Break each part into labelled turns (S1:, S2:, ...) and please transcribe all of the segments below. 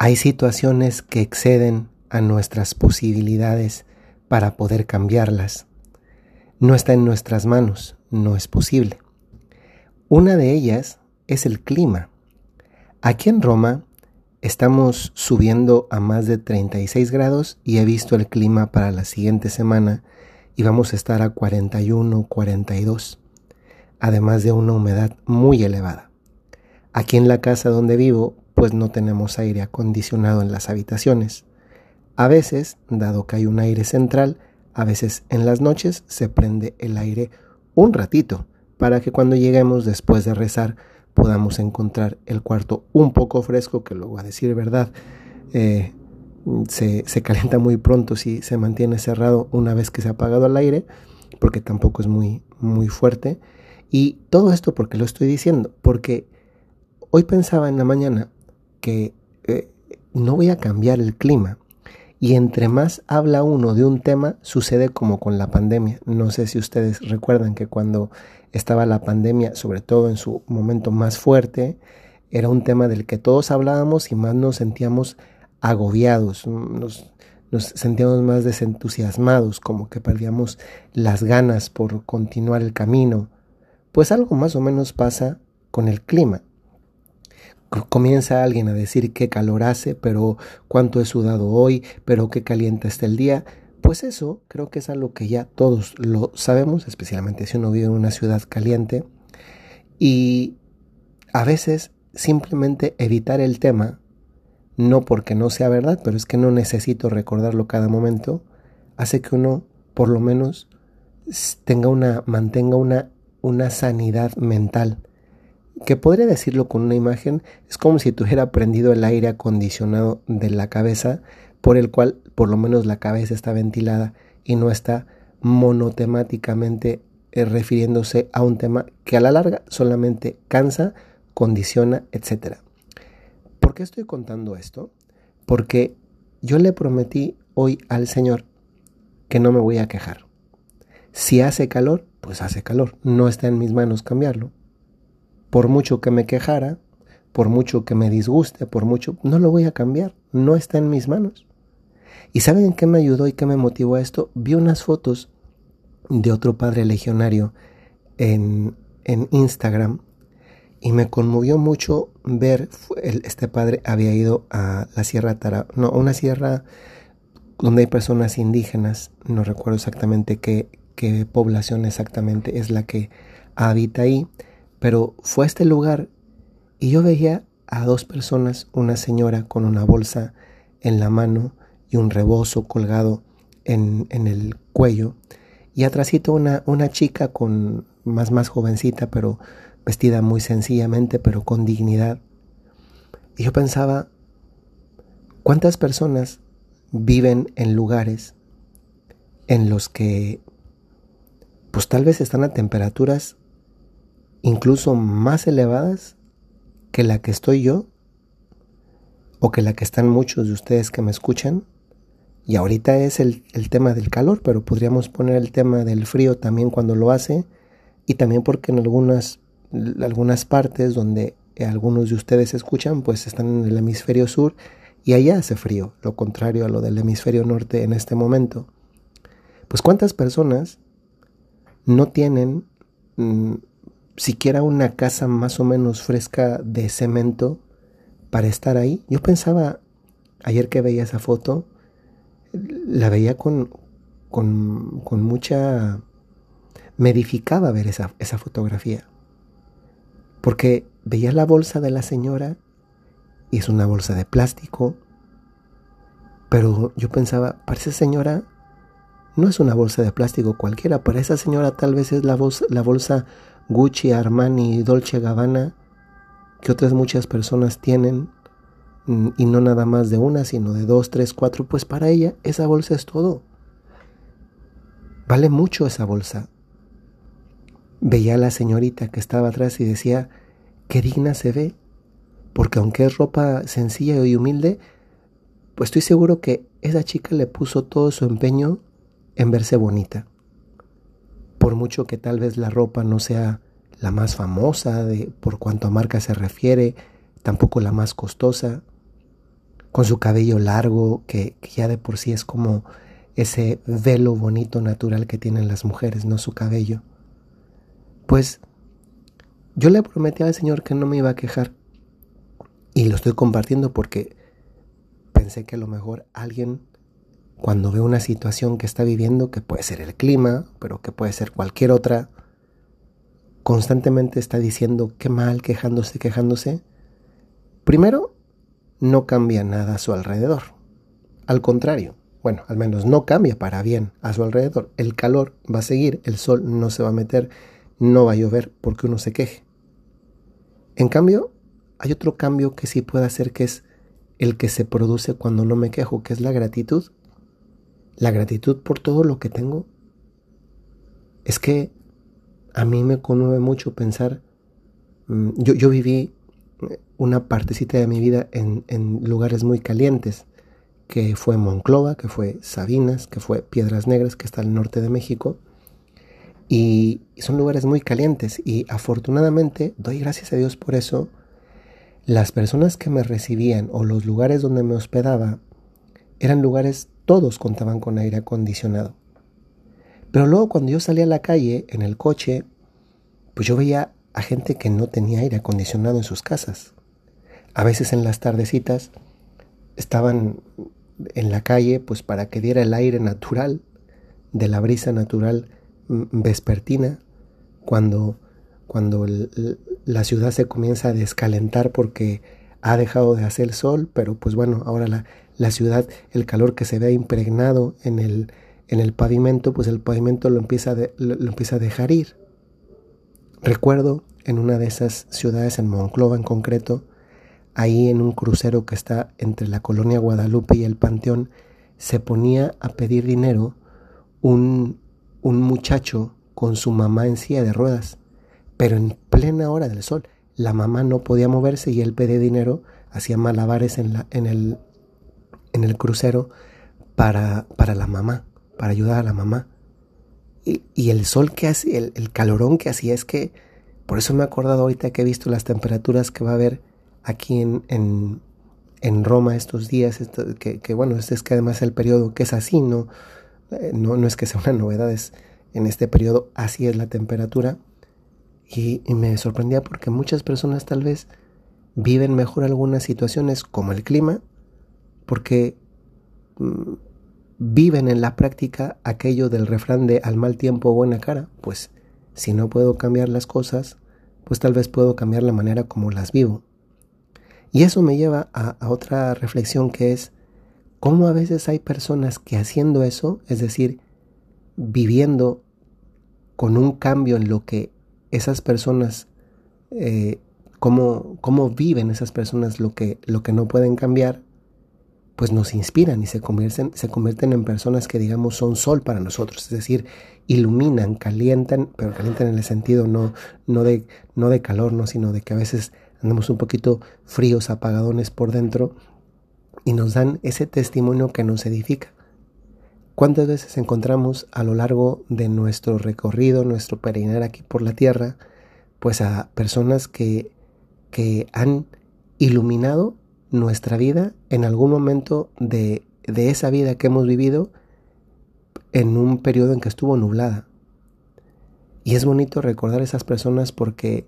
S1: Hay situaciones que exceden a nuestras posibilidades para poder cambiarlas. No está en nuestras manos, no es posible. Una de ellas es el clima. Aquí en Roma estamos subiendo a más de 36 grados y he visto el clima para la siguiente semana y vamos a estar a 41, 42, además de una humedad muy elevada. Aquí en la casa donde vivo, pues no tenemos aire acondicionado en las habitaciones. A veces, dado que hay un aire central, a veces en las noches se prende el aire un ratito para que cuando lleguemos después de rezar podamos encontrar el cuarto un poco fresco, que luego a decir verdad eh, se, se, calienta muy pronto si se mantiene cerrado una vez que se ha apagado el aire, porque tampoco es muy, muy fuerte. Y todo esto porque lo estoy diciendo, porque hoy pensaba en la mañana que eh, no voy a cambiar el clima, y entre más habla uno de un tema, sucede como con la pandemia. No sé si ustedes recuerdan que cuando estaba la pandemia, sobre todo en su momento más fuerte, era un tema del que todos hablábamos y más nos sentíamos agobiados, nos, nos sentíamos más desentusiasmados, como que perdíamos las ganas por continuar el camino. Pues algo más o menos pasa con el clima comienza alguien a decir qué calor hace, pero cuánto he sudado hoy, pero qué caliente está el día, pues eso creo que es algo que ya todos lo sabemos, especialmente si uno vive en una ciudad caliente. Y a veces simplemente evitar el tema, no porque no sea verdad, pero es que no necesito recordarlo cada momento, hace que uno por lo menos tenga una, mantenga una, una sanidad mental que podría decirlo con una imagen, es como si tuviera prendido el aire acondicionado de la cabeza, por el cual por lo menos la cabeza está ventilada y no está monotemáticamente eh, refiriéndose a un tema que a la larga solamente cansa, condiciona, etc. ¿Por qué estoy contando esto? Porque yo le prometí hoy al Señor que no me voy a quejar. Si hace calor, pues hace calor. No está en mis manos cambiarlo por mucho que me quejara, por mucho que me disguste, por mucho, no lo voy a cambiar, no está en mis manos. ¿Y saben qué me ayudó y qué me motivó a esto? Vi unas fotos de otro padre legionario en, en Instagram y me conmovió mucho ver, este padre había ido a la Sierra Tara, no, una sierra donde hay personas indígenas, no recuerdo exactamente qué, qué población exactamente es la que habita ahí, pero fue a este lugar y yo veía a dos personas, una señora con una bolsa en la mano y un rebozo colgado en, el cuello, y atrásito una, una chica con más más jovencita, pero vestida muy sencillamente, pero con dignidad. Y yo pensaba, ¿cuántas personas viven en lugares en los que pues tal vez están a temperaturas incluso más elevadas que la que estoy yo o que la que están muchos de ustedes que me escuchan. Y ahorita es el, tema del calor, pero podríamos poner el tema del frío también cuando lo hace y también porque en algunas, algunas partes donde algunos de ustedes escuchan, pues están en el hemisferio sur y allá hace frío, lo contrario a lo del hemisferio norte en este momento. Pues cuántas personas no tienen mm, siquiera una casa más o menos fresca de cemento para estar ahí. Yo pensaba, ayer que veía esa foto, la veía con, con, mucha... Me edificaba ver esa, esa fotografía. Porque veía la bolsa de la señora y es una bolsa de plástico. Pero yo pensaba, para esa señora no es una bolsa de plástico cualquiera. Para esa señora tal vez es la, bolsa, la bolsa Gucci, Armani, Dolce Gabbana, que otras muchas personas tienen, mm, y no nada más de una, sino de dos, tres, cuatro, pues para ella esa bolsa es todo. Vale mucho esa bolsa. Veía a la señorita que estaba atrás y decía, qué digna se ve, porque aunque es ropa sencilla y humilde, pues estoy seguro que esa chica le puso todo su empeño en verse bonita por mucho que tal vez la ropa no sea la más famosa de, por cuanto a marca se refiere, tampoco la más costosa, con su cabello largo, que, que ya de por sí es como ese velo bonito natural que tienen las mujeres, no su cabello. Pues yo le prometí al Señor que no me iba a quejar. Y lo estoy compartiendo porque pensé que a lo mejor alguien, cuando ve una situación que está viviendo, que puede ser el clima, pero que puede ser cualquier otra, constantemente está diciendo qué mal, quejándose, quejándose. Primero, no cambia nada a su alrededor. Al contrario, bueno, al menos no cambia para bien a su alrededor. El calor va a seguir, el sol no se va a meter, no va a llover porque uno se queje. En cambio, hay otro cambio que sí puede hacer que es el que se produce cuando no me quejo, que es la gratitud. La gratitud por todo lo que tengo. Es que a mí me conmueve mucho pensar, mm, yo, yo viví una partecita de mi vida en, en lugares muy calientes, que fue Monclova, que fue Sabinas, que fue Piedras Negras, que está al norte de México. Y son lugares muy calientes y afortunadamente doy gracias a Dios por eso. Las personas que me recibían o los lugares donde me hospedaba eran lugares, todos contaban con aire acondicionado. Pero luego cuando yo salía a la calle en el coche, pues yo veía a gente que no tenía aire acondicionado en sus casas. A veces en las tardecitas estaban en la calle pues para que diera el aire natural de la brisa natural vespertina, cuando, cuando la ciudad se comienza a descalentar porque ha dejado de hacer sol, pero pues bueno, ahora la, la ciudad, el calor que se ve impregnado en el, en el pavimento, pues el pavimento lo empieza, lo, empieza a dejar ir. Recuerdo en una de esas ciudades, en Monclova en concreto, ahí en un crucero que está entre la colonia Guadalupe y el Panteón, se ponía a pedir dinero un, un muchacho con su mamá en silla de ruedas, pero en plena hora del sol. La mamá no podía moverse y él pedía dinero, hacía malabares en, la, en, el, en el crucero para, para la mamá, para ayudar a la mamá. Y, y el sol que hacía, el, el, calorón que hacía es que, por eso me he acordado ahorita que he visto las temperaturas que va a haber aquí en, en, en Roma estos días, que, que, bueno, este es que además el periodo que es así, ¿no? Eh, no, no es que sea una novedad, es en este periodo así es la temperatura. Y, y, me sorprendía porque muchas personas tal vez viven mejor algunas situaciones como el clima, porque mm, viven en la práctica aquello del refrán de al mal tiempo buena cara. Pues si no puedo cambiar las cosas, pues tal vez puedo cambiar la manera como las vivo. Y eso me lleva a, otra reflexión que es cómo a veces hay personas que haciendo eso, es decir, viviendo con un cambio en lo que esas personas, eh, cómo, cómo, viven esas personas lo que, lo que no pueden cambiar, pues nos inspiran y se convierten, se convierten en personas que digamos son sol para nosotros, es decir, iluminan, calientan, pero calientan en el sentido no, no, de, no de calor, no, sino de que a veces andamos un poquito fríos, apagadones por dentro y nos dan ese testimonio que nos edifica. ¿Cuántas veces encontramos a lo largo de nuestro recorrido, nuestro peregrinar aquí por la tierra, pues a personas que, que han iluminado nuestra vida en algún momento de, de esa vida que hemos vivido en un periodo en que estuvo nublada? Y es bonito recordar a esas personas porque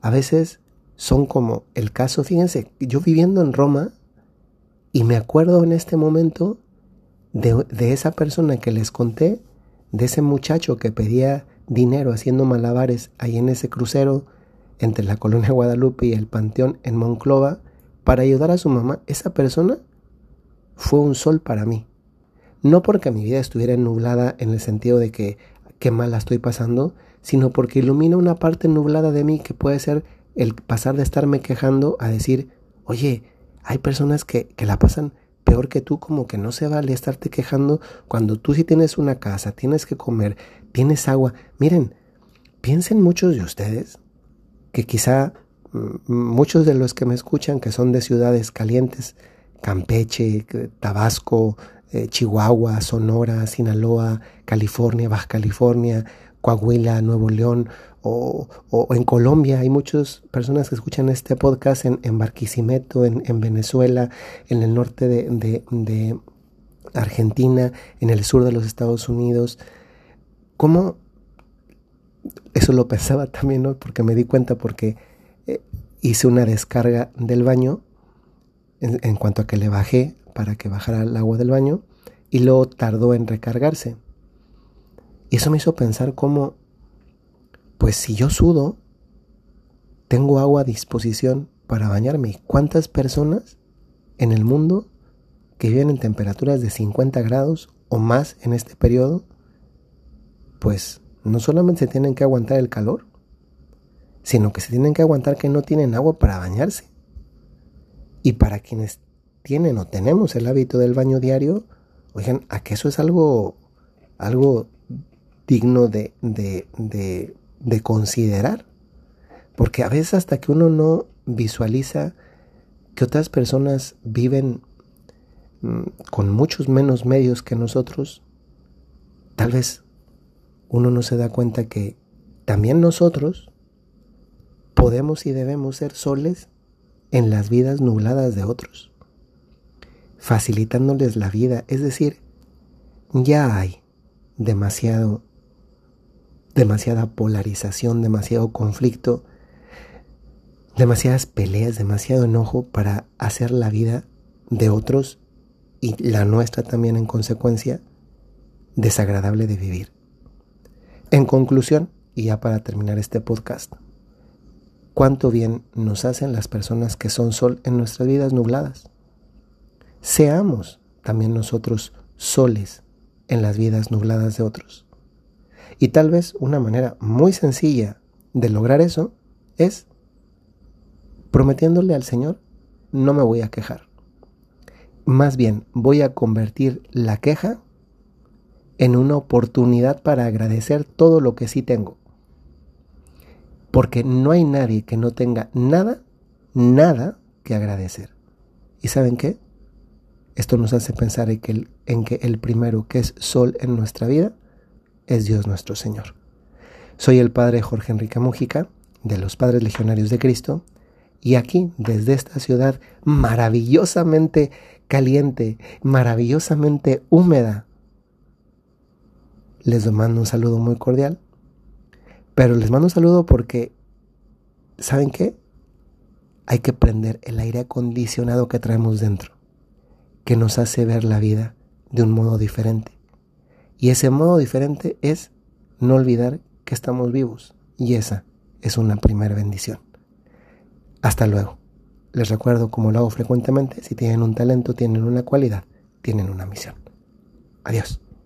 S1: a veces son como el caso, fíjense, yo viviendo en Roma, y me acuerdo en este momento de, de, esa persona que les conté, de ese muchacho que pedía dinero haciendo malabares ahí en ese crucero entre la colonia Guadalupe y el Panteón en Monclova para ayudar a su mamá. Esa persona fue un sol para mí. No porque mi vida estuviera nublada en el sentido de que qué mal la estoy pasando, sino porque ilumina una parte nublada de mí que puede ser el pasar de estarme quejando a decir, oye, hay personas que, que la pasan peor que tú, como que no se vale estarte quejando cuando tú sí tienes una casa, tienes que comer, tienes agua. Miren, piensen muchos de ustedes que quizá muchos de los que me escuchan que son de ciudades calientes, Campeche, Tabasco, eh, Chihuahua, Sonora, Sinaloa, California, Baja California, Coahuila, Nuevo León o, en Colombia. Hay muchas personas que escuchan este podcast en, en Barquisimeto, en, Venezuela, en el norte de, de, Argentina, en el sur de los Estados Unidos. ¿Cómo? Eso lo pensaba también, ¿no? Porque me di cuenta porque hice una descarga del baño en, cuanto a que le bajé para que bajara el agua del baño y luego tardó en recargarse. Y eso me hizo pensar cómo, pues si yo sudo, tengo agua a disposición para bañarme. ¿Cuántas personas en el mundo que viven en temperaturas de 50 grados o más en este periodo, pues no solamente se tienen que aguantar el calor, sino que se tienen que aguantar que no tienen agua para bañarse. Y para quienes tienen o tenemos el hábito del baño diario, oigan, a que eso es algo, algo digno de, de, de, de considerar. Porque a veces hasta que uno no visualiza que otras personas viven mm, con muchos menos medios que nosotros, tal vez uno no se da cuenta que también nosotros podemos y debemos ser soles en las vidas nubladas de otros, facilitándoles la vida, es decir, ya hay demasiado demasiada polarización, demasiado conflicto, demasiadas peleas, demasiado enojo para hacer la vida de otros y la nuestra también en consecuencia desagradable de vivir. En conclusión, y ya para terminar este podcast, cuánto bien nos hacen las personas que son sol en nuestras vidas nubladas. Seamos también nosotros soles en las vidas nubladas de otros. Y tal vez una manera muy sencilla de lograr eso es prometiéndole al Señor, no me voy a quejar. Más bien, voy a convertir la queja en una oportunidad para agradecer todo lo que sí tengo. Porque no hay nadie que no tenga nada, nada que agradecer. ¿Y saben qué? Esto nos hace pensar en que el, en que el primero que es sol en nuestra vida es Dios nuestro Señor. Soy el Padre Jorge Enrique Mújica, de los Padres Legionarios de Cristo, y aquí, desde esta ciudad maravillosamente caliente, maravillosamente húmeda, les mando un saludo muy cordial. Pero les mando un saludo porque, ¿saben qué? Hay que prender el aire acondicionado que traemos dentro, que nos hace ver la vida de un modo diferente. Y ese modo diferente es no olvidar que estamos vivos. Y esa es una primera bendición. Hasta luego. Les recuerdo, como lo hago frecuentemente, si tienen un talento, tienen una cualidad, tienen una misión. Adiós.